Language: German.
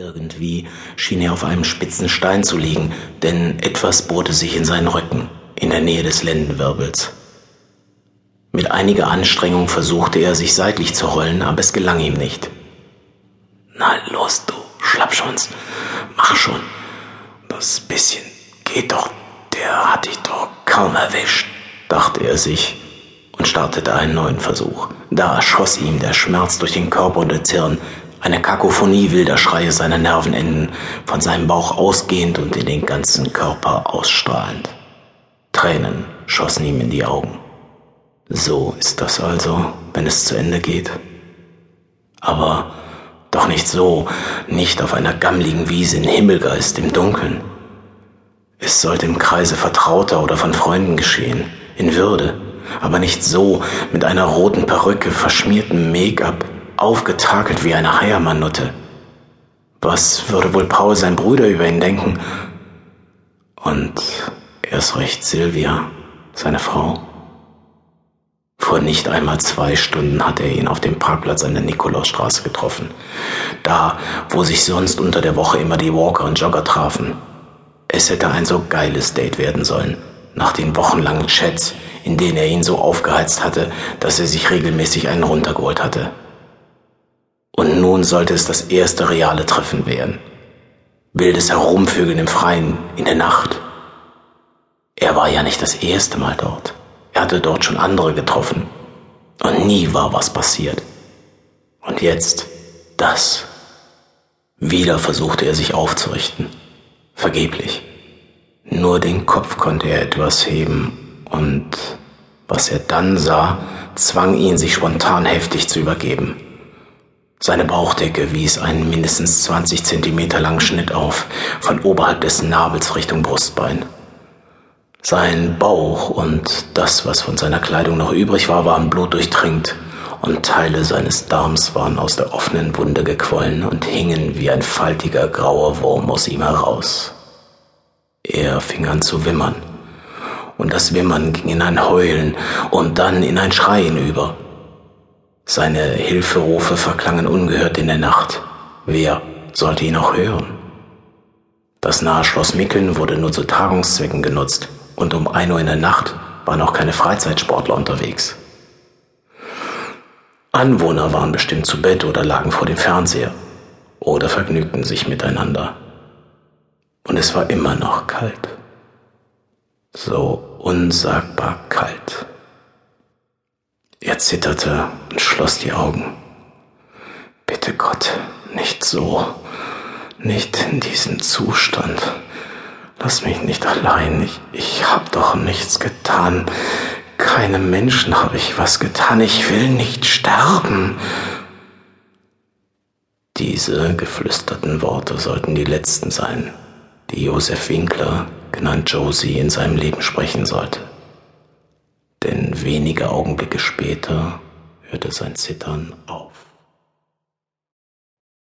Irgendwie schien er auf einem spitzen Stein zu liegen, denn etwas bohrte sich in seinen Rücken, in der Nähe des Lendenwirbels. Mit einiger Anstrengung versuchte er, sich seitlich zu rollen, aber es gelang ihm nicht. Na los, du Schlappschwanz, mach schon. Das bisschen geht doch, der hat dich doch kaum erwischt, dachte er sich und startete einen neuen Versuch. Da schoss ihm der Schmerz durch den Körper und das Hirn, eine Kakophonie wilder Schreie seiner Nervenenden, von seinem Bauch ausgehend und in den ganzen Körper ausstrahlend. Tränen schossen ihm in die Augen. So ist das also, wenn es zu Ende geht. Aber doch nicht so, nicht auf einer gammligen Wiese in Himmelgeist im Dunkeln. Es sollte im Kreise Vertrauter oder von Freunden geschehen, in Würde, aber nicht so, mit einer roten Perücke, verschmiertem Make-up, aufgetakelt wie eine Heiermannutte. Was würde wohl Paul sein Bruder über ihn denken? Und erst recht Silvia, seine Frau. Vor nicht einmal zwei Stunden hatte er ihn auf dem Parkplatz an der Nikolausstraße getroffen. Da, wo sich sonst unter der Woche immer die Walker und Jogger trafen. Es hätte ein so geiles Date werden sollen, nach den wochenlangen Chats, in denen er ihn so aufgeheizt hatte, dass er sich regelmäßig einen runtergeholt hatte. Und nun sollte es das erste reale Treffen werden. Wildes Herumvögeln im Freien, in der Nacht. Er war ja nicht das erste Mal dort. Er hatte dort schon andere getroffen. Und nie war was passiert. Und jetzt das. Wieder versuchte er sich aufzurichten. Vergeblich. Nur den Kopf konnte er etwas heben. Und was er dann sah, zwang ihn, sich spontan heftig zu übergeben. Seine Bauchdecke wies einen mindestens 20 Zentimeter langen Schnitt auf, von oberhalb des Nabels Richtung Brustbein. Sein Bauch und das, was von seiner Kleidung noch übrig war, waren blutdurchtränkt und Teile seines Darms waren aus der offenen Wunde gequollen und hingen wie ein faltiger grauer Wurm aus ihm heraus. Er fing an zu wimmern, und das Wimmern ging in ein Heulen und dann in ein Schreien über. Seine Hilferufe verklangen ungehört in der Nacht. Wer sollte ihn auch hören? Das nahe Schloss Mickeln wurde nur zu Tagungszwecken genutzt und um ein Uhr in der Nacht waren auch keine Freizeitsportler unterwegs. Anwohner waren bestimmt zu Bett oder lagen vor dem Fernseher oder vergnügten sich miteinander. Und es war immer noch kalt. So unsagbar kalt. Er zitterte und schloss die Augen. Bitte Gott, nicht so, nicht in diesem Zustand. Lass mich nicht allein. Ich, ich hab doch nichts getan. Keinem Menschen habe ich was getan. Ich will nicht sterben. Diese geflüsterten Worte sollten die letzten sein, die Josef Winkler, genannt Josie, in seinem Leben sprechen sollte wenige Augenblicke später hörte sein Zittern auf.